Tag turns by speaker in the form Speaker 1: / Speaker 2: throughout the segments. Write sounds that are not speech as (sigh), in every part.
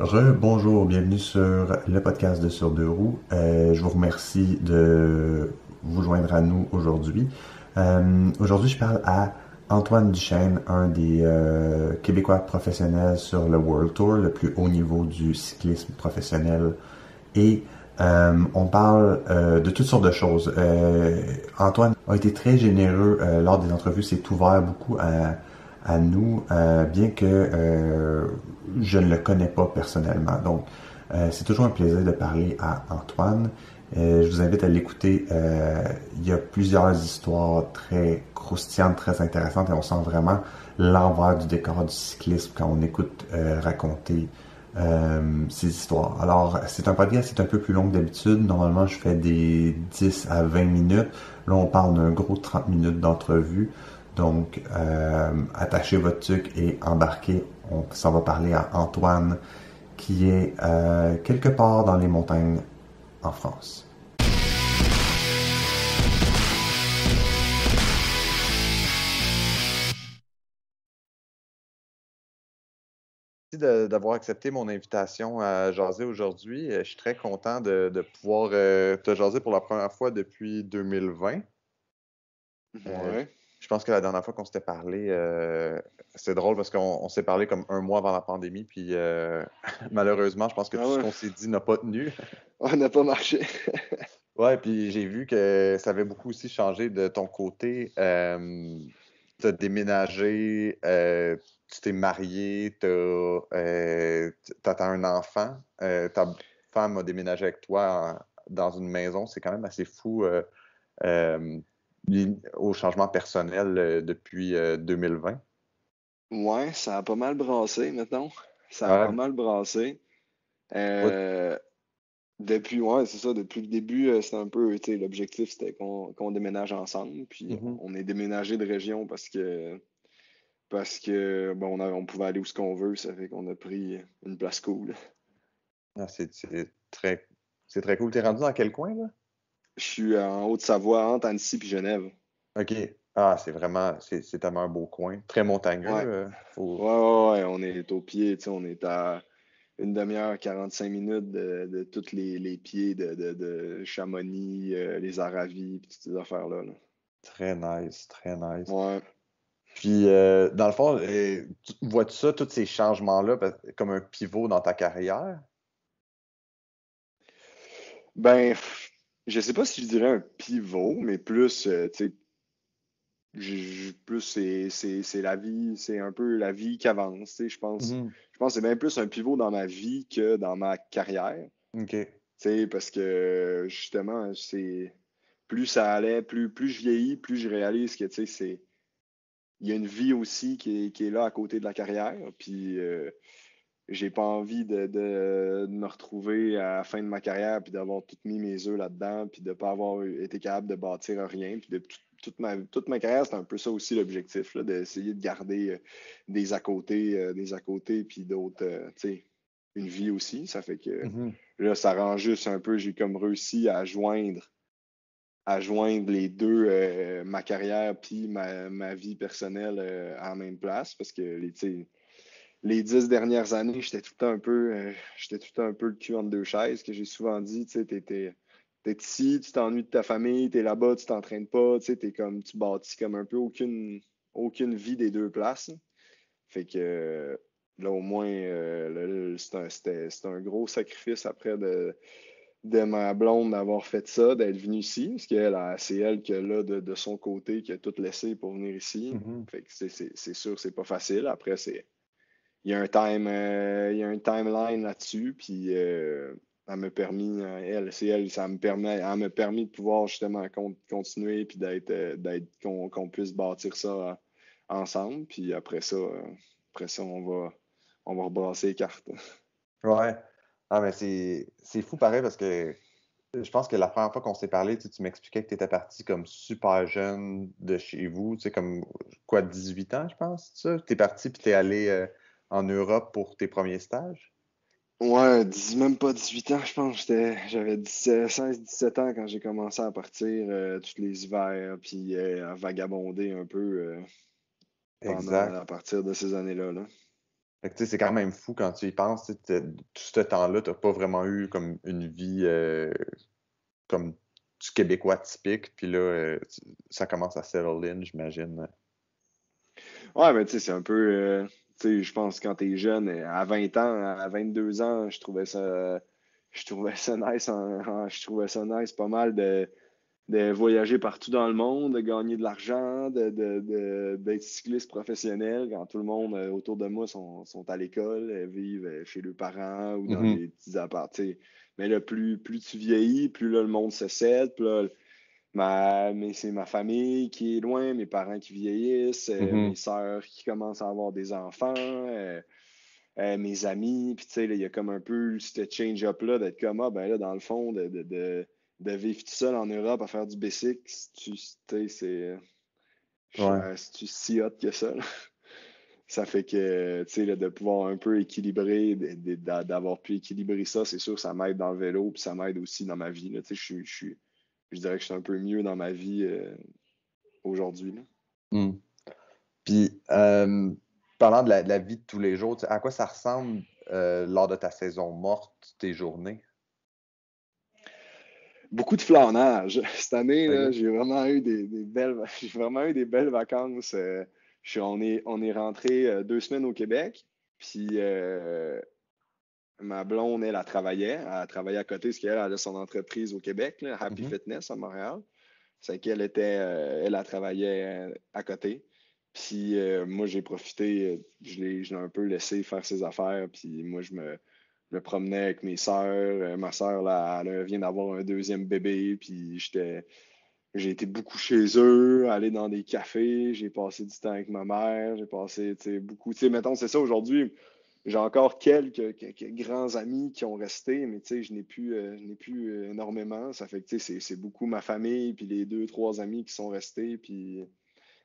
Speaker 1: Re-bonjour, bienvenue sur le podcast de Sur deux roues. Euh, je vous remercie de vous joindre à nous aujourd'hui. Euh, aujourd'hui, je parle à Antoine Duchesne, un des euh, Québécois professionnels sur le World Tour, le plus haut niveau du cyclisme professionnel. Et on parle de toutes sortes de choses. Antoine a été très généreux lors des entrevues, s'est ouvert beaucoup à à nous, euh, bien que euh, je ne le connais pas personnellement. Donc, euh, c'est toujours un plaisir de parler à Antoine. je vous invite à l'écouter. il y a plusieurs histoires très croustillantes, très intéressantes, et on sent vraiment l'envers du décor du cyclisme quand on écoute raconter ces histoires. Alors, c'est un podcast qui est un peu plus long que d'habitude. Normalement, je fais des 10 à 20 minutes. Là, on parle d'un gros 30 minutes d'entrevue. Donc, euh, attachez votre truc et embarquez. On s'en va parler à Antoine, qui est euh, quelque part dans les montagnes en France.
Speaker 2: Merci d'avoir accepté mon invitation à jaser aujourd'hui. Je suis très content de, pouvoir euh, te jaser pour la première fois depuis 2020. Ouais. Je pense que la dernière fois qu'on s'était parlé, euh, c'est drôle parce qu'on s'est parlé comme un mois avant la pandémie, puis euh, (laughs) malheureusement, je pense que ah tout ce qu'on s'est dit n'a pas tenu. (laughs)
Speaker 3: On n'a pas marché. (laughs)
Speaker 2: ouais, puis j'ai vu que ça avait beaucoup aussi changé de ton côté. Euh, tu as déménagé, tu t'es marié, tu as, un enfant, ta femme a déménagé avec toi dans une maison. C'est quand même assez fou au changement personnel euh, depuis 2020? Euh,
Speaker 3: ouais, ça a pas mal brassé maintenant. Ça a pas mal brassé. Euh, depuis, ouais, c'est ça, depuis le début, c'était un peu, l'objectif, c'était qu'on déménage ensemble. Puis mm-hmm. on est déménagé de région parce que parce que bon, on, pouvait aller où ce qu'on veut, ça fait qu'on a pris une place cool.
Speaker 2: Ah, c'est très, très cool. T'es rendu dans quel coin, là?
Speaker 3: Je suis en Haute-Savoie, entre Annecy et Genève.
Speaker 2: OK. Ah, c'est vraiment, c'est tellement un beau coin. Très montagneux.
Speaker 3: Ouais,
Speaker 2: euh,
Speaker 3: ouais, ouais, on est au pied, tu sais, on est à une demi-heure, 45 minutes de, de tous les, les, pieds de, de, de Chamonix, euh, les Aravis, toutes ces affaires-là.
Speaker 2: Très nice, très nice.
Speaker 3: Ouais.
Speaker 2: Puis, euh, dans le fond, vois-tu ça, tous ces changements-là, comme un pivot dans ta carrière?
Speaker 3: Ben, je sais pas si je dirais un pivot, mais plus, euh, tu sais, plus c'est la vie, c'est un peu la vie qui avance, je pense. Mm-hmm. Je pense que c'est bien plus un pivot dans ma vie que dans ma carrière.
Speaker 2: OK.
Speaker 3: Tu sais, parce que justement, c'est plus ça allait, plus, plus je vieillis, plus je réalise que, tu sais, c'est il y a une vie aussi qui est, qui est, là à côté de la carrière. Puis euh, j'ai pas envie de, me retrouver à la fin de ma carrière puis d'avoir tout mis mes œufs là-dedans puis de pas avoir été capable de bâtir rien puis de toute ma toute ma carrière c'est un peu ça aussi l'objectif d'essayer de garder euh, des à côté euh, des à côté puis d'autres euh, tu sais une vie aussi ça fait que mm-hmm. là ça rend juste un peu j'ai comme réussi à joindre à joindre les deux ma carrière puis ma, ma vie personnelle à la même place parce que les les dix dernières années, j'étais tout le temps un peu, euh, j'étais tout un peu le cul entre deux chaises, que j'ai souvent dit, tu sais, t'es, ici, tu t'ennuies de ta famille, t'es là-bas, tu t'entraînes pas, tu sais, t'es comme, tu bâtis comme un peu aucune, aucune vie des deux places. Fait que là, au moins, euh, c'était, un gros sacrifice après de, de ma blonde d'avoir fait ça, d'être venue ici, parce que c'est elle qui là de, son côté qui a tout laissé pour venir ici. Mm-hmm. Fait que c'est, c'est sûr, c'est pas facile. Après, c'est il y a un time, euh, il y a un timeline là-dessus, puis euh, elle m'a permis, elle, c'est elle, ça me permet, permis de pouvoir justement continuer, puis d'être, euh, d'être qu'on, puisse bâtir ça ensemble, puis après ça, après ça, on va, on va rebrasser les cartes. (laughs)
Speaker 2: Ouais. Ah, mais c'est, fou pareil parce que je pense que la première fois qu'on s'est parlé, tu, m'expliquais que tu étais parti comme super jeune de chez vous, tu sais, comme quoi, 18 ans, je pense, ça? Tu es parti puis tu es allé en Europe pour tes premiers stages?
Speaker 3: Ouais, même pas 18 ans, je pense. J'avais 16-17 ans quand j'ai commencé à partir euh, tous les hivers, puis euh, à vagabonder un peu euh, à partir de ces années-là.
Speaker 2: c'est quand même fou quand tu y penses. Tout ce temps-là, tu n'as pas vraiment eu comme une vie comme du Québécois typique. Puis là, ça commence à settle in, j'imagine.
Speaker 3: Ouais, mais tu sais, c'est un peu. Je pense que quand tu es jeune, à 20 ans, à 22 ans, je trouvais ça. Je trouvais ça nice. je trouvais ça nice pas mal de de voyager partout dans le monde, de gagner de l'argent, d'être de, de, cycliste professionnel quand tout le monde euh, autour de moi sont, sont à l'école, euh, vivent euh, chez leurs parents ou dans mm-hmm. des petits apparts. Mais là, plus, plus tu vieillis, plus là, le monde se cède, plus là, mais c'est ma famille qui est loin, mes parents qui vieillissent, mm-hmm. mes soeurs qui commencent à avoir des enfants, mes amis. Puis, tu sais, il y a comme un peu ce change-up-là d'être comme, ah, ben là, dans le fond, de, de de vivre tout seul en Europe à faire du basic, tu c'est. Ouais. tu si hot que ça. (laughs) ça fait que, tu sais, de pouvoir un peu équilibrer, d'avoir pu équilibrer ça, c'est sûr, ça m'aide dans le vélo, puis ça m'aide aussi dans ma vie. Tu sais, je, je, dirais que je suis un peu mieux dans ma vie euh, aujourd'hui.
Speaker 2: Hmm. Puis, euh, parlant de la, vie de tous les jours, à quoi ça ressemble euh, lors de ta saison morte, tes journées?
Speaker 3: beaucoup de flânage. (laughs) Cette année, j'ai vraiment eu des, belles (laughs) j'ai vraiment eu des belles vacances. On, est, on est rentré deux semaines au Québec. Puis euh, ma blonde, elle, a travaillé. Elle travaillé à côté, parce qu'elle a son entreprise au Québec, Happy mm-hmm. Fitness à Montréal. C'est qu'elle était, elle a travaillé à côté. Puis moi, j'ai profité, je l'ai un peu laissé faire ses affaires. Puis moi, je me, me promenais avec mes sœurs. Euh, ma sœur, là, elle vient d'avoir un deuxième bébé, puis j'étais. J'ai été beaucoup chez eux, aller dans des cafés, j'ai passé du temps avec ma mère, j'ai passé beaucoup. Tu sais, mettons, c'est ça aujourd'hui. J'ai encore quelques, grands amis qui ont resté, mais je n'ai plus, euh, plus euh, énormément. Ça fait que c'est beaucoup ma famille, puis les deux, trois amis qui sont restés, puis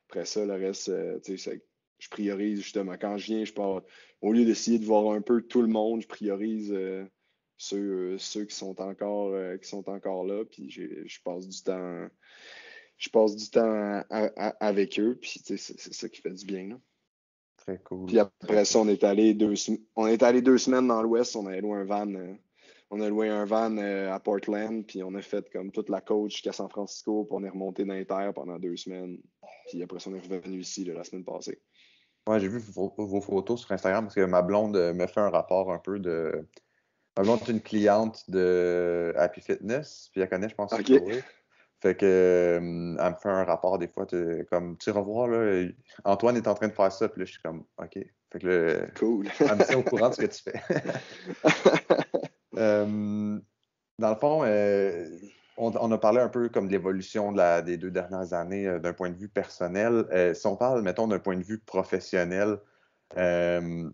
Speaker 3: après ça, le reste, sais je priorise justement. Quand je viens, je pars, au lieu d'essayer de voir un peu tout le monde, je priorise euh, ceux, ceux, qui sont encore euh, qui sont encore là. Puis je passe du temps. Passe du temps avec eux. Puis c'est ça qui fait du bien. Là.
Speaker 2: Très cool.
Speaker 3: Puis après ça, on est allé deux, on est allé deux semaines dans l'Ouest. On a loué un van. Euh, on a loué un van à Portland, puis on a fait comme toute la côte jusqu'à San Francisco, puis on est remonté dans les terres pendant deux semaines. Puis après ça, on est revenu ici la semaine passée.
Speaker 2: Ouais, j'ai vu vos, photos sur Instagram parce que ma blonde euh, me fait un rapport un peu de. Ma blonde est une cliente de Happy Fitness, puis elle connaît, je pense, okay. Fait que euh, elle me fait un rapport des fois, comme tu revois là, Antoine est en train de faire ça, puis là je suis comme OK. Fait que là,
Speaker 3: cool.
Speaker 2: elle me tient au courant de ce que tu fais. (laughs) Euh, dans le fond, on, a parlé un peu comme de l'évolution des deux dernières années euh, d'un point de vue personnel. Euh, si on parle, mettons, d'un point de vue professionnel euh,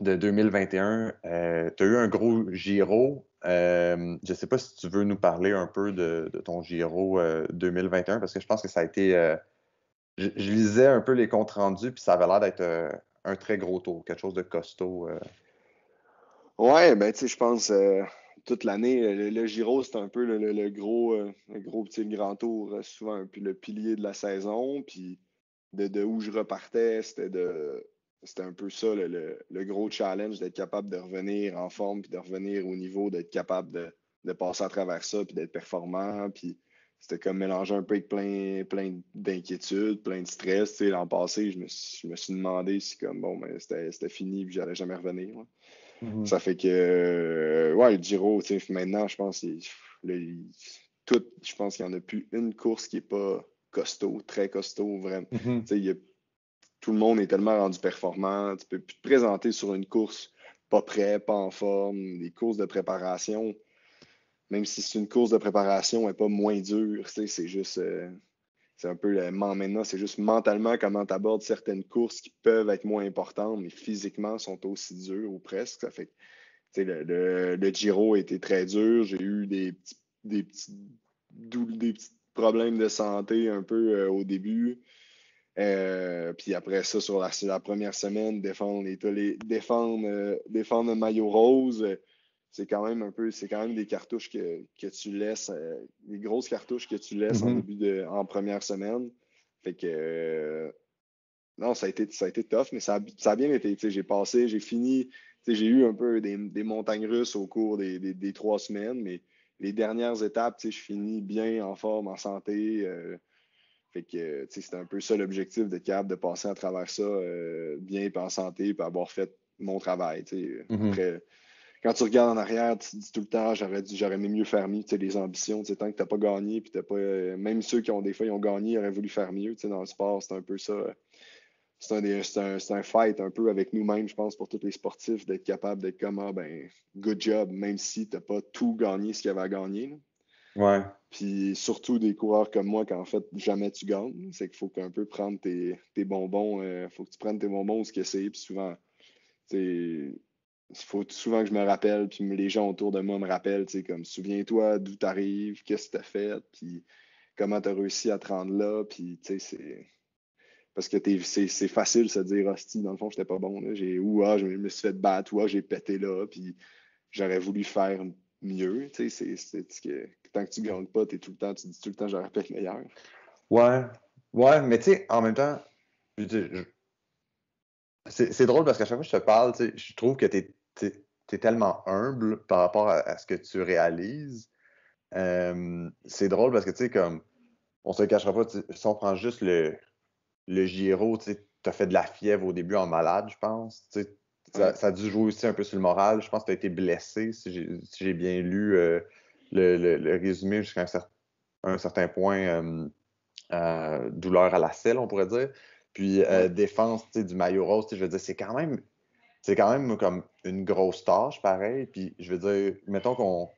Speaker 2: de 2021, tu as eu un gros Giro. Je ne sais pas si tu veux nous parler un peu de, ton Giro 2021 parce que je pense que ça a été. Je, lisais un peu les comptes rendus puis ça avait l'air d'être un très gros tour, quelque chose de costaud.
Speaker 3: Ouais, ben tu sais, je pense toute l'année. Le, Giro, c'est un peu le, gros, euh, le gros petit grand tour, euh, souvent le pilier de la saison. Puis de, où je repartais, c'était de c'était un peu ça le, gros challenge d'être capable de revenir en forme puis de revenir au niveau, d'être capable de, passer à travers ça puis d'être performant. Puis c'était comme mélanger un peu avec plein, plein d'inquiétudes, plein de stress. L'an passé, je me, je me, suis demandé si comme bon, ben, c'était fini puis j'allais jamais revenir. Mhm. Ça fait que, euh, ouais, le Giro, maintenant, je pense, tout, je pense qu'il n'y en a plus une course qui n'est pas costaud, très costaud, vraiment. Mhm. Tout le monde est tellement rendu performant. Tu peux plus te présenter sur une course pas prêt, pas en forme, des courses de préparation. Même si c'est une course de préparation, elle n'est pas moins dure. C'est juste. Euh, c'est un peu le maintenant, c'est juste mentalement comment tu abordes certaines courses qui peuvent être moins importantes, mais physiquement sont aussi dures ou presque. Ça fait le, le, le, Giro a été très dur. J'ai eu des petits, des petits, des petits problèmes de santé un peu euh, au début. Euh, puis après ça, sur la, la première semaine, défendre les, défendre, euh, défendre le maillot rose c'est quand même un peu, c'est quand même des cartouches que, tu laisses, euh, des grosses cartouches que tu laisses en mm-hmm. début de, en première semaine. Fait que, non, ça a été, ça a été tough, mais ça a, ça a bien été. J'ai passé, j'ai fini, j'ai eu un peu des, des, montagnes russes au cours des, des, trois semaines, mais les dernières étapes, je finis bien en forme, en santé. Euh, fait que c'était un peu ça l'objectif de capable de passer à travers ça euh, bien et en santé, et avoir fait mon travail. Mm-hmm. Après, quand tu regardes en arrière, tu te dis tout le temps, j'aurais dû, j'aurais aimé mieux faire mieux, les ambitions, tant que tu n'as pas gagné, puis t'as pas, euh, même ceux qui ont des fois, ils ont gagné, ils auraient voulu faire mieux, dans le sport, c'est un peu ça. C'est un, un, un, fight un peu avec nous-mêmes, je pense, pour tous les sportifs, d'être capable d'être comme, ah, ben, good job, même si tu n'as pas tout gagné ce qu'il y avait à gagner.
Speaker 2: Ouais.
Speaker 3: Puis surtout des coureurs comme moi, qu'en fait, jamais tu gagnes. C'est qu'il faut qu'un peu prendre tes, tes bonbons, euh, faut que tu prennes tes bonbons ce que c'est. Puis souvent, il faut souvent que je me rappelle, puis les gens autour de moi me rappellent, tu sais, comme souviens-toi d'où tu arrives, qu'est-ce que tu as fait, puis comment tu as réussi à te rendre là, puis tu sais, c'est. Parce que c'est facile de se dire, hostie, dans le fond, j'étais pas bon. J'ai, ou ah, je me suis fait battre, ou ah, j'ai pété là, puis j'aurais voulu faire mieux. Tu sais, c'est que tant que tu gagnes pas, es tout le temps, tu dis tout le temps, j'aurais pu être meilleur.
Speaker 2: Ouais, ouais, mais tu sais, en même temps, c'est drôle parce qu'à chaque fois que je te parle, je trouve que tu es, tellement humble par rapport à, ce que tu réalises. Euh, c'est drôle parce que, tu sais, comme, on se cachera pas, si on prend juste le, le Giro, tu as fait de la fièvre au début en malade, je pense. Ça, ça, a dû jouer aussi un peu sur le moral. Je pense que tu as été blessé, si j'ai bien lu euh, le, le, résumé jusqu'à un, certain point. Euh, douleur à la selle, on pourrait dire. Puis euh, défense du maillot rose, je veux dire, c'est quand même c'est quand même comme une grosse tâche, pareil. Puis je veux dire, mettons qu'on.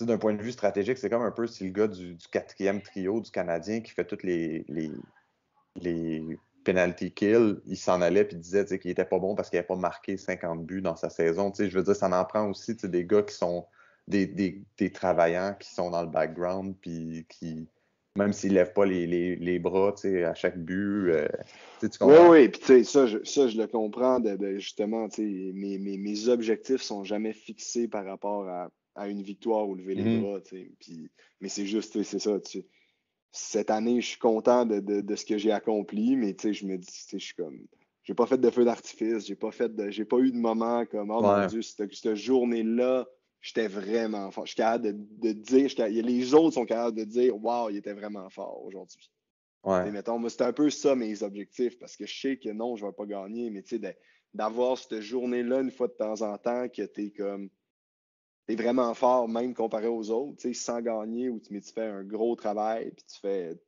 Speaker 2: D'un point de vue stratégique, c'est comme un peu si le gars du, quatrième trio du Canadien qui fait toutes les, les, les penalty kills, il s'en allait puis disait qu'il était pas bon parce qu'il n'avait pas marqué 50 buts dans sa saison. je veux dire, ça en prend aussi des gars qui sont des, des, des, travaillants qui sont dans le background puis qui, même s'ils ne lèvent pas les, les, les bras à chaque but. Euh,
Speaker 3: tu comprends? Oui, oui, puis ça je, ça, je le comprends. De, de justement, mes, mes, mes objectifs sont jamais fixés par rapport à, à une victoire ou lever les mm-hmm. bras. Mais c'est juste, c'est ça. Cette année, je suis content de, de, de ce que j'ai accompli, mais je me dis, je suis comme. J'ai pas fait de feu d'artifice, j'ai pas fait. J'ai pas eu de moment comme Oh mon Dieu, cette, cette journée-là, j'étais vraiment fort. Je suis capable de, de dire, les autres sont capables de dire, waouh, il était vraiment fort aujourd'hui. Ouais. mettons, moi, c'était un peu ça mes objectifs parce que je sais que non, je ne vais pas gagner, mais tu sais, d'avoir cette journée-là une fois de temps en temps que tu es comme. Tu vraiment fort, même comparé aux autres, tu sais, sans gagner, ou tu, tu fais un gros travail, puis tu fais.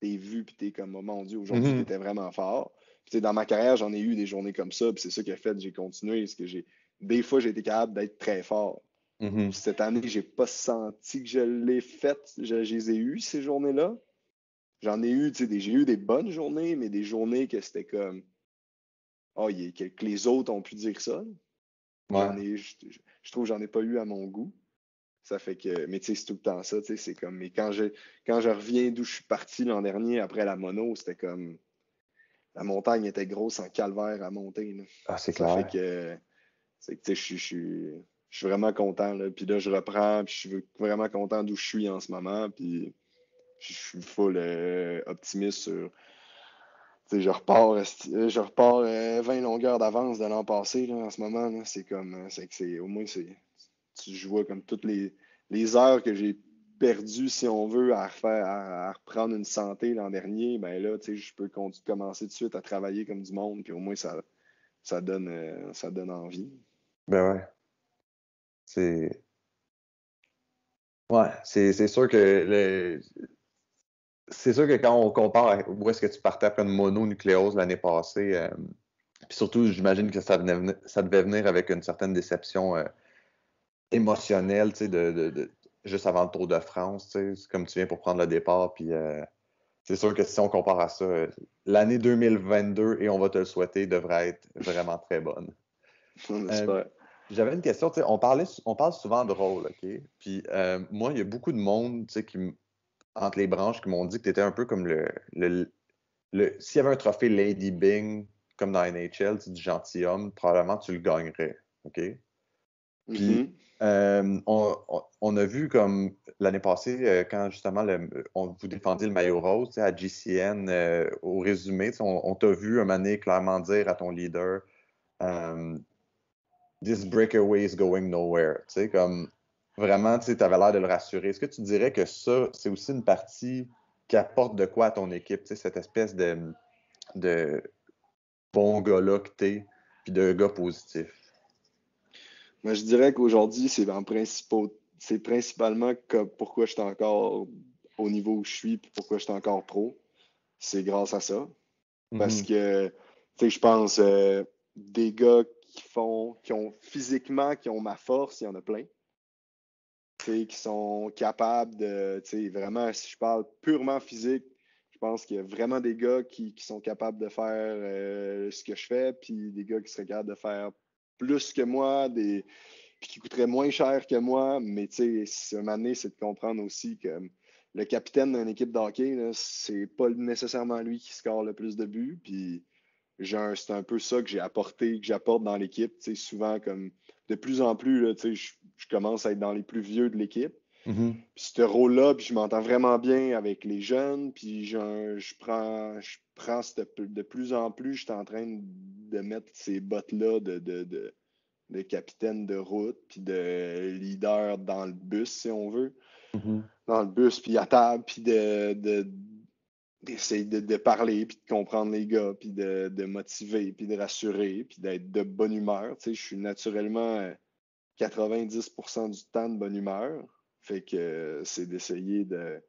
Speaker 3: T'es vu, puis t'es comme, oh mon Dieu, aujourd'hui, mm-hmm. tu étais vraiment fort. Puis, dans ma carrière, j'en ai eu des journées comme ça, puis c'est ça qui a fait que j'ai continué, parce que j'ai. Des fois, j'ai été capable d'être très fort. Mm-hmm. Cette année, j'ai pas senti que je l'ai faite. Je, les ai eues, ces journées-là. J'en ai eu, tu sais, j'ai eu des bonnes journées, mais des journées que c'était comme. Oh, que, les autres ont pu dire ça. je, trouve que j'en ai pas eu à mon goût. Ça fait que. Mais tu sais, c'est tout le temps ça. Tu sais, c'est comme. Mais quand je, quand je reviens d'où je suis parti l'an dernier après la mono, c'était comme. La montagne était grosse en calvaire à monter.
Speaker 2: Ah, c'est clair.
Speaker 3: Fait que. C'est que, tu sais, je suis je suis vraiment content. Là. Puis là, je reprends, puis je suis vraiment content d'où je suis en ce moment. Puis je suis full euh, optimiste sur. je repars, je repars 20 euh, longueurs d'avance de l'an passé là, en ce moment. C'est comme. Euh, c'est. Au moins, c'est. Je vois comme toutes les, les heures que j'ai perdues, si on veut, à, refaire, à, reprendre une santé l'an dernier, ben là, je peux commencer tout de suite à travailler comme du monde, puis au moins ça, ça, donne, ça donne envie.
Speaker 2: Ben ouais. C'est. Ouais, c'est sûr que c'est sûr que quand on compare où est-ce que tu partais après une mononucléose l'année passée, euh, puis surtout, j'imagine que ça, ça devait venir avec une certaine déception euh, émotionnelle, tu sais, de, juste avant le Tour de France, tu sais, comme tu viens pour prendre le départ, puis euh, c'est sûr que si on compare à ça, l'année 2022, et on va te le souhaiter, devrait être vraiment très bonne.
Speaker 3: On espère.
Speaker 2: J'avais une question, on, parlait, on parle souvent de rôle, OK? Puis euh, moi, il y a beaucoup de monde, qui, entre les branches, qui m'ont dit que tu étais un peu comme le. le, S'il y avait un trophée Lady Bing, comme dans NHL, du gentilhomme, probablement tu le gagnerais, OK? Puis, mm-hmm. on, a vu comme l'année passée, quand justement on vous défendiez le maillot rose à GCN, au résumé, on, t'a vu un moment clairement dire à ton leader This breakaway is going nowhere. Tu sais, comme vraiment, tu avais l'air de le rassurer. Est-ce que tu dirais que ça, c'est aussi une partie qui apporte de quoi à ton équipe, tu sais, cette espèce de, de bon gars-là que t'es, puis de gars positif?
Speaker 3: Moi, je dirais qu'aujourd'hui, c'est en c'est principalement que pourquoi je suis encore au niveau où je suis, puis pourquoi je suis encore pro. C'est grâce à ça. Parce mm-hmm. que, tu sais, je pense, euh, des gars qui font, qui ont physiquement, qui ont ma force, il y en a plein. Qui sont capables de, vraiment, si je parle purement physique, je pense qu'il y a vraiment des gars qui, sont capables de faire euh, ce que je fais, puis des gars qui seraient capables de faire plus que moi, puis qui coûteraient moins cher que moi. Mais tu sais, un moment c'est de comprendre aussi que le capitaine d'une équipe d'hockey, c'est pas nécessairement lui qui score le plus de buts. Puis c'est un peu ça que j'ai apporté, que j'apporte dans l'équipe. Souvent, comme de plus en plus, là, je, je commence à être dans les plus vieux de l'équipe.
Speaker 2: Mm-hmm.
Speaker 3: Puis ce rôle-là, puis je m'entends vraiment bien avec les jeunes, puis je, je prends, je prends de plus en plus, je suis en train de mettre ces bottes-là de, de, de, capitaine de route, puis de leader dans le bus, si on veut.
Speaker 2: Mm-hmm.
Speaker 3: Dans le bus, puis à table, puis de, d'essayer de, parler, puis de comprendre les gars, puis de, de motiver, puis de rassurer, puis d'être de bonne humeur. Tu sais, je suis naturellement 90% euh, du temps de bonne humeur. Fait que euh, c'est d'essayer de...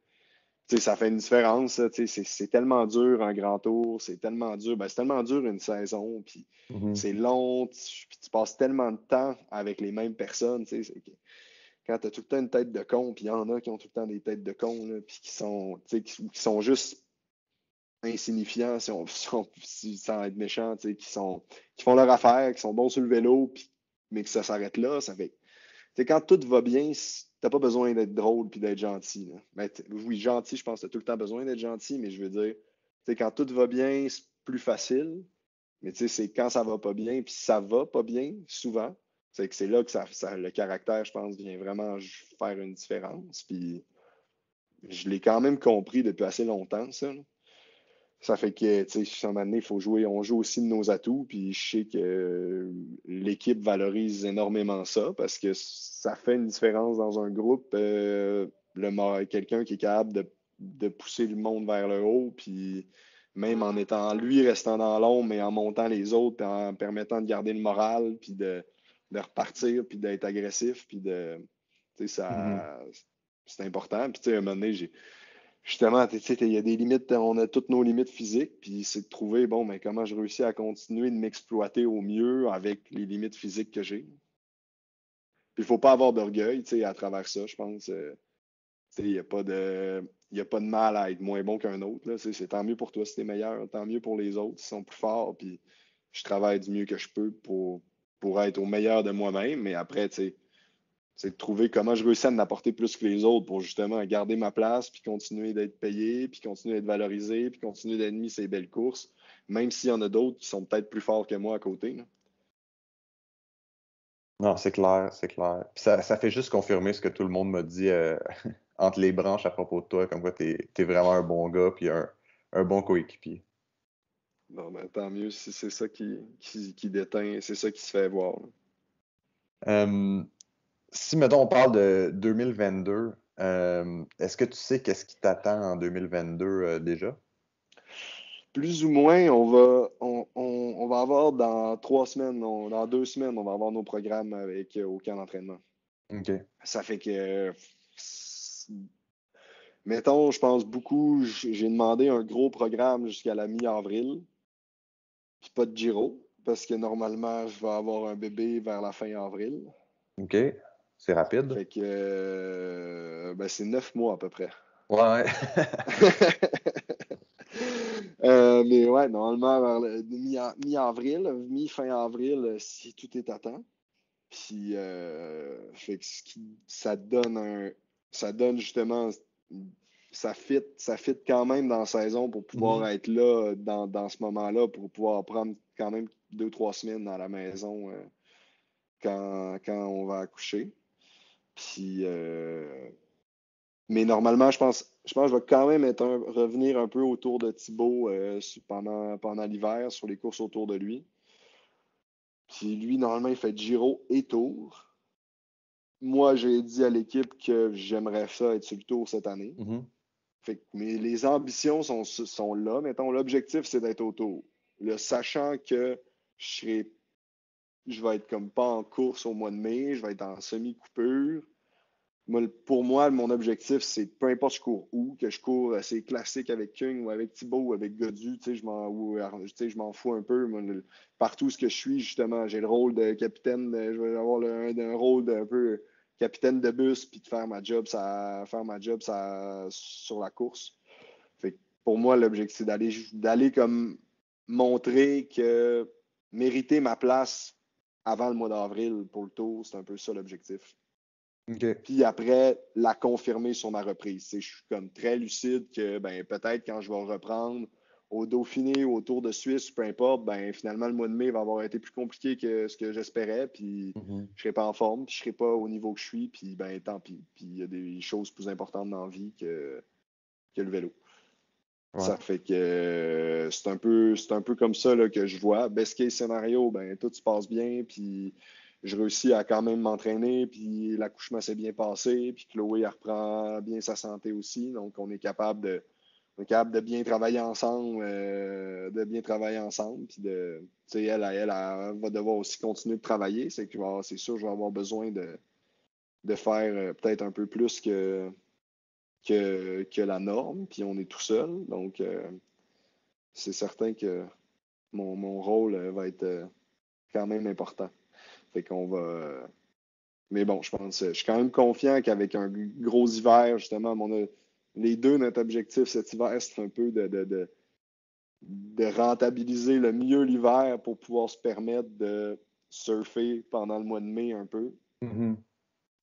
Speaker 3: Tu sais, ça fait une différence. Tu sais, c'est tellement dur un grand tour, c'est tellement dur. Ben, c'est tellement dur une saison, puis
Speaker 2: mm-hmm.
Speaker 3: c'est long, puis tu passes tellement de temps avec les mêmes personnes. Tu sais, quand tu as tout le temps une tête de con, puis il y en a qui ont tout le temps des têtes de con, là, puis qui sont, qui, qui sont juste insignifiants, si on, (laughs) sans être méchant, qui, sont, qui font leur affaire, qui sont bons sur le vélo, mais que ça s'arrête là, ça fait. quand tout va bien, t'as pas besoin d'être drôle puis d'être gentil. Ben, oui, gentil, je pense que tu as tout le temps besoin d'être gentil, mais je veux dire, quand tout va bien, c'est plus facile. Mais c'est quand ça va pas bien, puis ça va pas bien, souvent. C'est que c'est là que ça, le caractère, je pense, vient vraiment faire une différence. Puis je l'ai quand même compris depuis assez longtemps, ça. Ça fait que, tu sais, un moment donné, il faut jouer. On joue aussi de nos atouts. Puis je sais que l'équipe valorise énormément ça parce que ça fait une différence dans un groupe. Euh, quelqu'un qui est capable de, pousser le monde vers le haut, puis même en étant lui restant dans l'ombre, mais en montant les autres, puis en permettant de garder le moral, puis de, repartir, puis d'être agressif, puis de. Tu sais, ça. Mm-hmm. C'est important. Puis, tu sais, à un moment donné, j'ai justement, il y a des limites, on a toutes nos limites physiques, puis c'est de trouver, bon, mais comment je réussis à continuer de m'exploiter au mieux avec les limites physiques que j'ai. Puis il faut pas avoir d'orgueil, à travers ça, je pense. Euh, il n'y a, pas de, a pas de mal à être moins bon qu'un autre. C'est tant mieux pour toi si tu es meilleur, tant mieux pour les autres, ils sont plus forts, puis je travaille du mieux que je peux pour, pour être au meilleur de moi-même, mais après, tu sais, c'est de trouver comment je réussis à m'apporter plus que les autres pour justement garder ma place, puis continuer d'être payé, puis continuer d'être valorisé, puis continuer d'être mis ces belles courses, même s'il y en a d'autres qui sont peut-être plus forts que moi à côté.
Speaker 2: Non, c'est clair, c'est clair. ça, fait juste confirmer ce que tout le monde m'a dit euh, (laughs) entre les branches à propos de toi, comme quoi tu es, vraiment un bon gars, puis un, bon coéquipier.
Speaker 3: Bon, ben, tant mieux si c'est ça qui, qui, déteint, c'est ça qui se fait voir
Speaker 2: si, mettons, on parle de 2022, euh, est-ce que tu sais qu'est-ce qui t'attend en 2022 euh, déjà?
Speaker 3: Plus ou moins, on va, on, va avoir dans trois semaines, dans deux semaines, on va avoir nos programmes avec euh, aucun entraînement.
Speaker 2: OK.
Speaker 3: Ça fait que, mettons, je pense beaucoup, j'ai demandé un gros programme jusqu'à la mi-avril, puis pas de Giro, parce que normalement, je vais avoir un bébé vers la fin avril.
Speaker 2: OK. C'est rapide.
Speaker 3: Fait que euh, ben, c'est neuf mois à peu près.
Speaker 2: Ouais. (laughs)
Speaker 3: euh, mais ouais, normalement, vers mi-avril, mi-fin avril, si tout est à temps. Puis, euh, fait que ça donne un. Ça donne justement. Ça fit, ça fit quand même dans la saison pour pouvoir mm-hmm. être là dans, dans ce moment-là, pour pouvoir prendre quand même deux, trois semaines dans la maison. Euh, quand, quand on va accoucher. Puis, euh, mais normalement, je pense, je pense que je vais quand même être revenir un peu autour de Thibaut euh, pendant, pendant l'hiver sur les courses autour de lui. Puis lui, normalement, il fait Giro et Tour. Moi, j'ai dit à l'équipe que j'aimerais ça être sur le Tour cette année.
Speaker 2: Mm-hmm.
Speaker 3: fait, mais les ambitions sont, sont là. Mettons, l'objectif, c'est d'être au Tour. Le sachant que je serai je vais être comme pas en course au mois de mai, je vais être en semi-coupure pour moi, mon objectif, c'est peu importe je cours où, que je cours assez classique avec Kung ou avec Thibaut ou avec Godu, je m'en fous un peu. partout que je suis, justement, j'ai le rôle de capitaine, je vais avoir un, rôle d'un peu capitaine de bus, puis de faire ma job, ça, faire ma job ça, sur la course. pour moi, l'objectif, c'est d'aller comme montrer que mériter ma place avant le mois d'avril pour le tour, c'est un peu ça l'objectif. Puis après, la confirmer sur ma reprise. Je suis comme très lucide que ben, peut-être quand je vais reprendre au Dauphiné ou au Tour de Suisse, peu importe, ben, finalement, le mois de mai va avoir été plus compliqué que ce que j'espérais. Puis mm-hmm. je ne serai pas en forme, puis je ne serai pas au niveau que je suis. Puis ben, tant pis. Puis il y a des choses plus importantes dans la vie que, que le vélo. Ça fait que c'est un peu un peu comme ça là, que je vois. Best case scénario, ben tout se passe bien, puis je réussis à quand même m'entraîner, puis l'accouchement s'est bien passé, puis Chloé reprend bien sa santé aussi. Donc, on est capable de, capable de bien travailler ensemble, euh, de bien travailler ensemble. Puis de, elle, elle, elle, va devoir aussi continuer de travailler. C'est que c'est sûr, je vais avoir besoin de, de faire euh, peut-être un peu plus que, que, la norme. Puis on est tout seul. Donc, euh, c'est certain que mon, mon rôle va être quand même important. Fait qu'on va. Mais bon, je pense, je suis quand même confiant qu'avec un gros hiver, justement, les deux, notre objectif cet hiver, c'est un peu de, de, de, rentabiliser le mieux l'hiver pour pouvoir se permettre de surfer pendant le mois de mai un peu.
Speaker 2: Mm-hmm.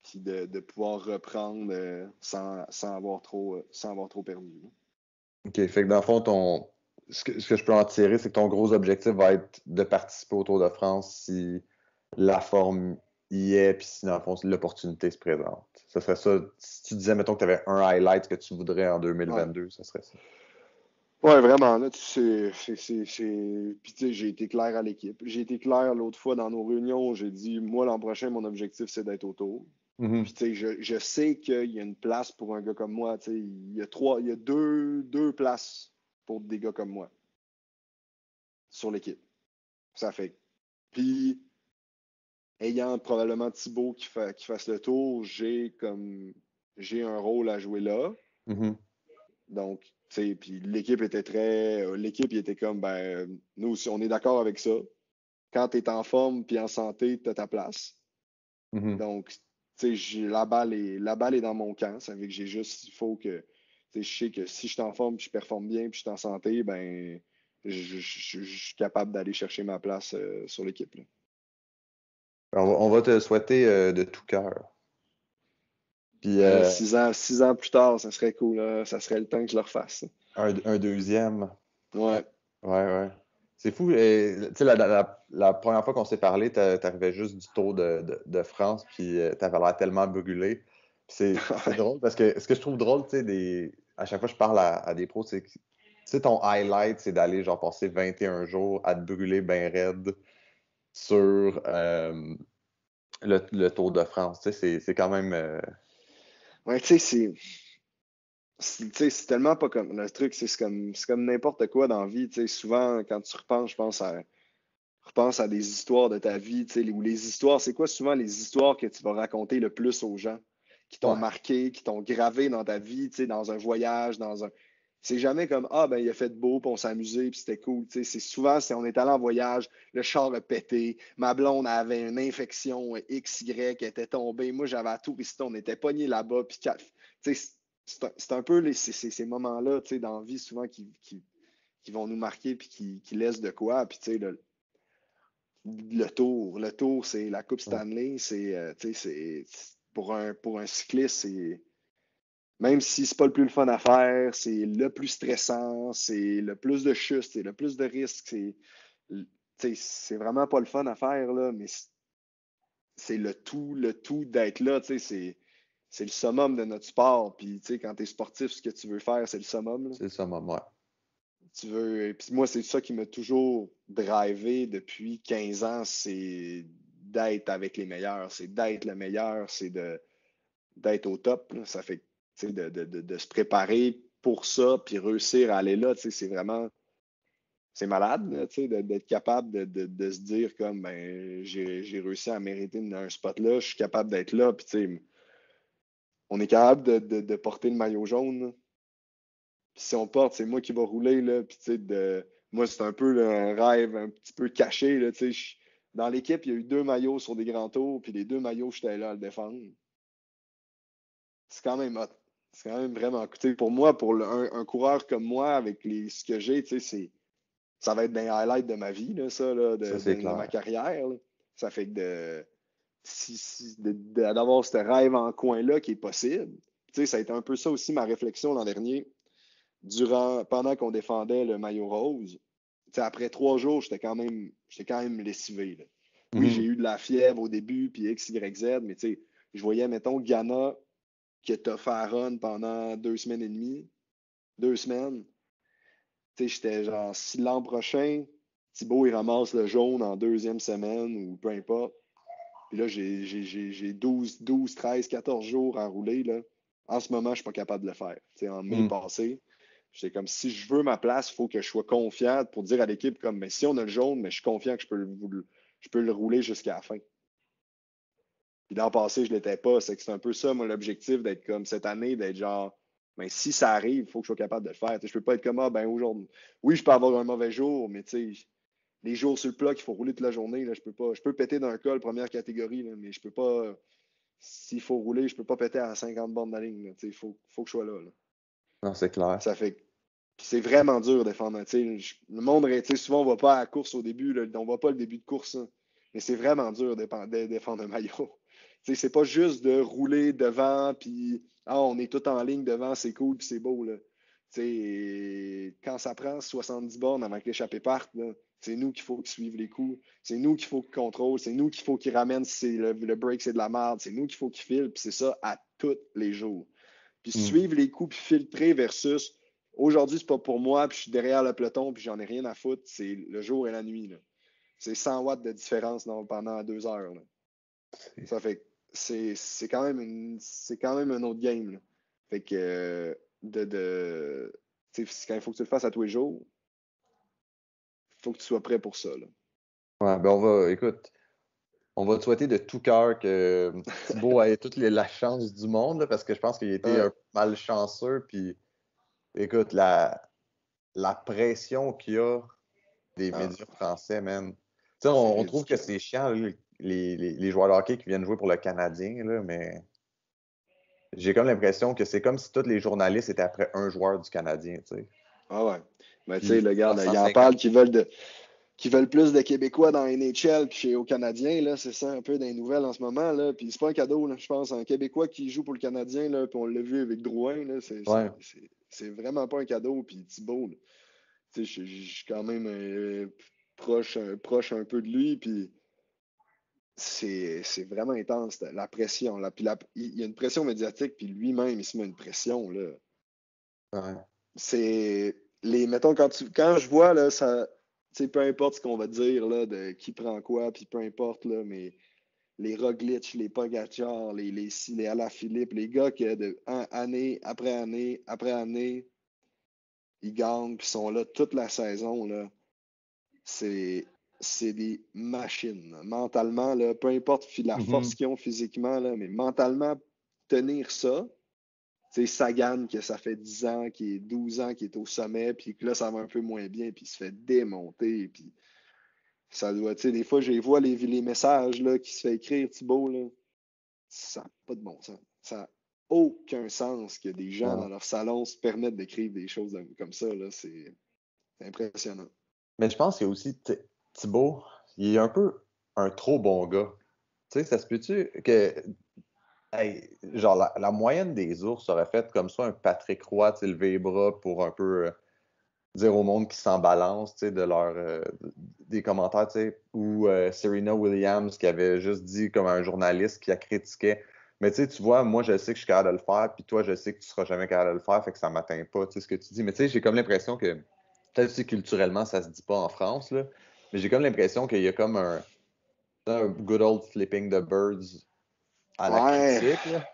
Speaker 3: Puis de, de, pouvoir reprendre euh, sans, sans, avoir trop, euh, sans avoir trop perdu.
Speaker 2: OK. Fait que dans le fond, ton, ce, que, ce que je peux en tirer, c'est que ton gros objectif va être de participer au Tour de France si la forme y est, puis si dans le fond, l'opportunité se présente. Ce serait ça. Si tu disais, mettons, que tu avais un highlight que tu voudrais en 2022, ce serait ça.
Speaker 3: Ouais, vraiment, là, tu sais, c'est. Puis, tu sais, j'ai été clair à l'équipe. J'ai été clair l'autre fois dans nos réunions. J'ai dit, moi, l'an prochain, mon objectif, c'est d'être autour.
Speaker 2: Mm-hmm.
Speaker 3: Puis, tu sais, je, je, sais qu'il y a une place pour un gars comme moi. Tu sais, il y a trois, il y a deux, deux places pour des gars comme moi sur l'équipe. Ça fait. Puis, ayant probablement Thibaut qui, qui fasse le tour, j'ai comme j'ai un rôle à jouer là.
Speaker 2: Mm-hmm.
Speaker 3: Donc, tu sais, puis l'équipe était très. Euh, l'équipe, était comme, ben, nous aussi, on est d'accord avec ça. Quand tu es en forme puis en santé, tu as ta place.
Speaker 2: Mm-hmm.
Speaker 3: Donc, la balle, est, la balle est dans mon camp. Ça veut que j'ai juste, il faut que, je sais que si je suis en forme puis je performe bien puis je suis en santé, ben, je, suis capable d'aller chercher ma place euh, sur l'équipe.
Speaker 2: On va, te souhaiter euh, de tout cœur.
Speaker 3: Puis, euh, six, ans, six ans plus tard, ça serait cool. Ça serait le temps que je le refasse.
Speaker 2: Un, deuxième.
Speaker 3: Ouais.
Speaker 2: Ouais, ouais. C'est fou. Tu sais, la, première fois qu'on s'est parlé, tu arrivais juste du Tour de, France, puis tu avais l'air tellement brûlé. (laughs) C'est drôle parce que ce que je trouve drôle, tu sais, à chaque fois que je parle à, des pros, c'est que ton highlight, c'est d'aller genre passer 21 jours à te brûler bien raide sur euh, le, Tour de France. C'est quand même. Euh,
Speaker 3: ouais, tu sais, c'est. C'est tellement pas comme. Le truc, c'est comme, comme n'importe quoi dans la vie. Souvent, quand tu repenses, je pense à, repense à des histoires de ta vie. Où les histoires, c'est quoi souvent les histoires que tu vas raconter le plus aux gens qui t'ont marqué, qui t'ont gravé dans ta vie, dans un voyage, dans un. C'est jamais comme Ah, ben, il a fait beau, puis on s'est amusé, puis c'était cool. C'est souvent, si on est allé en voyage, le char a pété, ma blonde avait une infection XY qui était tombée, moi j'avais tout touriste, on était pogné là-bas, puis c'est un peu les, ces, moments-là dans la vie souvent qui, qui, vont nous marquer, puis qui, qui laissent de quoi. Puis tu sais, le, le tour, le tour, c'est la Coupe Stanley, c'est euh, pour un, pour un cycliste, c'est même si c'est pas le plus le fun à faire, c'est le plus stressant, c'est le plus de chutes, c'est le plus de risques, c'est c'est vraiment pas le fun à faire là, mais c'est le tout, le tout d'être là, tu sais, c'est le summum de notre sport. Puis, tu sais, quand tu es sportif, ce que tu veux faire, c'est le summum.
Speaker 2: C'est le summum, ouais.
Speaker 3: Tu veux. Puis moi, c'est ça qui m'a toujours drivé depuis 15 ans, c'est d'être avec les meilleurs, c'est d'être le meilleur, c'est d'être au top. Ça fait de, de, de, se préparer pour ça, puis réussir à aller là, c'est vraiment c'est malade d'être capable de, se dire comme ben, j'ai réussi à mériter un spot là, je suis capable d'être là, puis on est capable de, porter le maillot jaune. Puis si on porte, c'est moi qui va rouler, là, puis de, moi, c'est un peu un rêve un petit peu caché. Là, dans l'équipe, il y a eu deux maillots sur des grands tours, puis les deux maillots, j'étais là à le défendre. C'est quand même C'est quand même vraiment. Pour moi, pour un, coureur comme moi, avec les, ce que j'ai, c'est ça va être des highlights de ma vie, là, ça, là, de, ma carrière. Ça fait que de, si, d'avoir ce rêve en coin-là qui est possible. ça a été un peu ça aussi ma réflexion l'an dernier, durant, pendant qu'on défendait le maillot rose. après trois jours, j'étais quand même, j'étais quand même lessivé. Oui, mhm. j'ai eu de la fièvre au début, puis X, Y, Z, mais je voyais, mettons, Ghana qui t'a fait run pendant deux semaines et demie, deux semaines j'étais genre, si l'an prochain, Thibaut, il ramasse le jaune en deuxième semaine ou peu importe. Puis là, j'ai 12, 12, 13, 14 jours à rouler. Là. En ce moment, je ne suis pas capable de le faire. en mai mm. passé, j'étais comme si je veux ma place, il faut que je sois confiant pour dire à l'équipe comme mais si on a le jaune, mais je suis confiant que je peux le, je peux le rouler jusqu'à la fin. Puis l'an passé, je ne l'étais pas. C'est que c'est un peu ça, mon objectif, d'être comme cette année, d'être genre mais ben, si ça arrive, il faut que je sois capable de le faire. Je ne peux pas être comme ah, ben aujourd'hui. Oui, je peux avoir un mauvais jour, mais les jours sur le plat qu'il faut rouler toute la journée, là, je peux pas. Je peux péter d'un col première catégorie, mais je peux pas. S'il faut rouler, je peux pas péter à 50 bornes de la ligne. Il faut, faut, que je sois là.
Speaker 2: Non, c'est clair.
Speaker 3: Ça fait. c'est vraiment dur de défendre. le monde, souvent, on ne va pas à la course au début. Là, on ne voit pas le début de course. Hein. mais c'est vraiment dur de, défendre un maillot. (laughs) c'est pas juste de rouler devant, puis ah, on est tout en ligne devant, c'est cool, puis c'est beau. Là. quand ça prend 70 bornes avant que l'échappée parte, c'est nous qu'il faut suivre les coups, c'est nous qu'il faut qu'il contrôle, c'est nous qu'il faut qu'il ramène si le, break c'est de la merde, c'est nous qu'il faut qu'il file, puis c'est ça à tous les jours. Puis hmm. suivre les coups, puis filtrer versus aujourd'hui, c'est pas pour moi, puis je suis derrière le peloton, puis j'en ai rien à foutre, c'est le jour et la nuit. C'est 100 watts de différence pendant deux heures. Ça fait c'est quand même une c'est quand même un autre game. Fait que de, de quand il faut que tu le fasses à tous les jours, faut que tu sois prêt pour ça. Là.
Speaker 2: Ouais, ben on va, écoute, on va te souhaiter de tout cœur que Thibaut (laughs) ait toute la chance du monde, parce que je pense qu'il a été un mal chanceux. Puis, écoute, la, la pression qu'il y a des ah. médias français, man. On, on, trouve que c'est chiant, les, joueurs de hockey qui viennent jouer pour le Canadien, là, mais j'ai comme l'impression que c'est comme si tous les journalistes étaient après un joueur du Canadien, tu sais.
Speaker 3: Ah ouais. Mais tu sais, le gars, il en parle qui veulent de qui veulent plus de Québécois dans NHL que chez aux Canadiens, là, c'est ça un peu des nouvelles en ce moment, là. Puis c'est pas un cadeau, là, je pense. Un Québécois qui joue pour le Canadien, là, puis on l'a vu avec Drouin, là, c'est, vraiment pas un cadeau. Puis Thibault, tu sais, je suis quand même euh, proche, proche un peu de lui, puis c'est vraiment intense, la pression. Là. Puis il y a une pression médiatique, puis lui-même, il se met une pression. Là. C'est. Les, mettons, quand, tu, quand je vois, là, ça, peu importe ce qu'on va dire, là, de qui prend quoi, puis peu importe, là, mais les Roglic, les Pogacar, les, les, les Alaphilippe, les gars qui, de année après année après année, ils gagnent, puis sont là toute la saison, là. C'est c'est des machines. Mentalement, là, peu importe la mm-hmm. force qu'ils ont physiquement, là, mais mentalement, tenir ça, c'est Sagan, que ça fait 10 ans, qui est 12 ans, qui est au sommet, puis que là, ça va un peu moins bien, puis il se fait démonter, puis ça doit, tu sais, des fois, je vois les, les messages là, qui se fait écrire, Thibault, là, ça n'a pas de bon sens. Ça n'a aucun sens que des gens dans leur salon se permettent d'écrire des choses comme ça, là, c'est impressionnant.
Speaker 2: Mais je pense qu'il y a aussi, Thibaut, il est un peu un trop bon gars. Tu sais, ça se peut-tu que. Genre, la, moyenne des ours aurait fait comme ça un Patrick Roy, lever bras pour un peu. Euh, dire au monde qui s'en balance, de leur, euh, des commentaires, ou euh, Serena Williams qui avait juste dit comme un journaliste qui a critiqué. Mais tu vois, moi, je sais que je suis capable de le faire, puis toi, je sais que tu seras jamais capable de le faire, fait que ça m'atteint pas, tu sais, ce que tu dis. Mais tu sais, j'ai comme l'impression que, peut-être aussi culturellement, ça se dit pas en France, là, mais j'ai comme l'impression qu'il y a comme un, un good old flipping the birds à la critique, là?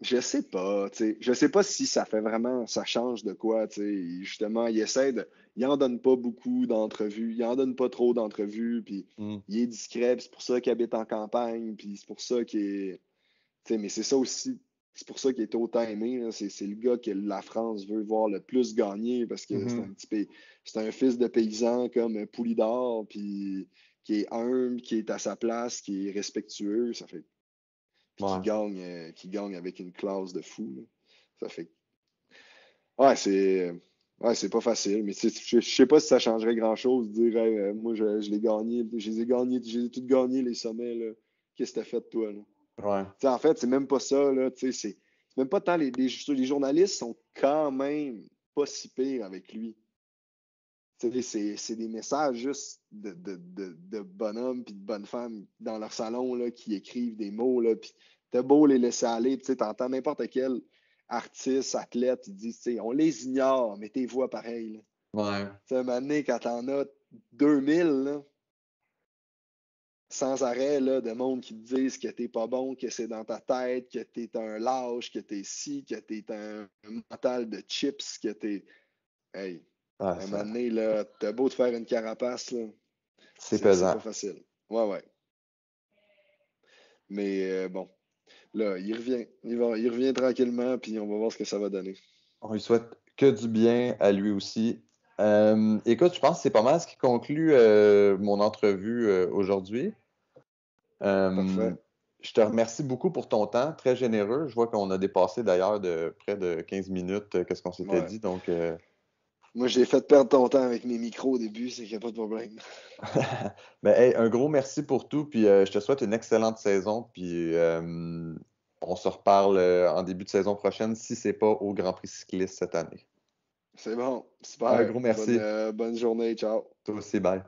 Speaker 3: Je sais pas, tu sais. Je sais pas si ça fait vraiment, ça change de quoi, tu sais. Justement, il essaie de, il en donne pas beaucoup d'entrevues, il en donne pas trop d'entrevues, puis hmm. il est discret, c'est pour ça qu'il habite en campagne, puis c'est pour ça qu'il est, tu sais, mais c'est ça aussi, c'est pour ça qu'il est autant aimé, c'est le gars que la France veut voir le plus gagner, parce que c'est hmm. un petit c'est un fils de paysan comme Poulidor, puis qui est humble, qui est à sa place, qui est respectueux, ça fait qui, gagne, euh, qui gagne avec une classe de fou. Ça fait. Ouais, c'est. Ouais, c'est pas facile, mais je, sais pas si ça changerait grand-chose de dire euh, moi je, l'ai gagné, je les ai gagnés, j'ai tout gagné les sommets. Qu'est-ce que t'as fait de toi? Là?
Speaker 2: Ouais.
Speaker 3: en fait, c'est même pas ça. Là, c'est même pas tant les, les, journalistes sont quand même pas si pires avec lui. C'est des messages juste de, de, de, de bonhommes et de bonnes femmes dans leur salon là, qui écrivent des mots. Là, puis t'as beau les laisser aller, tu entends n'importe quel artiste, athlète, ils disent, on les ignore, mais tes voix pareil.
Speaker 2: Ouais.
Speaker 3: Tu sais, un quand t'en as 2000, là, sans arrêt, là, de monde qui te disent que t'es pas bon, que c'est dans ta tête, que t'es un lâche, que t'es ci, que t'es un, mental de chips, que t'es. Hey, à un moment donné, là, t'as beau te faire une carapace, là.
Speaker 2: C'est pesant.
Speaker 3: C'est pas facile. Ouais, ouais. Mais euh, bon, là, il revient. Il, va, il revient tranquillement, puis on va voir ce que ça va donner.
Speaker 2: On lui souhaite que du bien à lui aussi. Euh, écoute, je pense que c'est pas mal ce qui conclut euh, mon entrevue aujourd'hui. Je te remercie beaucoup pour ton temps, très généreux. Je vois qu'on a dépassé d'ailleurs de près de 15 minutes, qu'est-ce qu'on s'était dit. Donc,
Speaker 3: moi, j'ai fait perdre ton temps avec mes micros au début, c'est qu'il n'y a pas de problème. (laughs)
Speaker 2: ben, un gros merci pour tout, puis euh, je te souhaite une excellente saison, puis euh, on se reparle euh, en début de saison prochaine si ce n'est pas au Grand Prix cycliste cette année.
Speaker 3: C'est bon, super.
Speaker 2: Un gros merci.
Speaker 3: Bonne, bonne journée, ciao.
Speaker 2: Toi aussi, bye.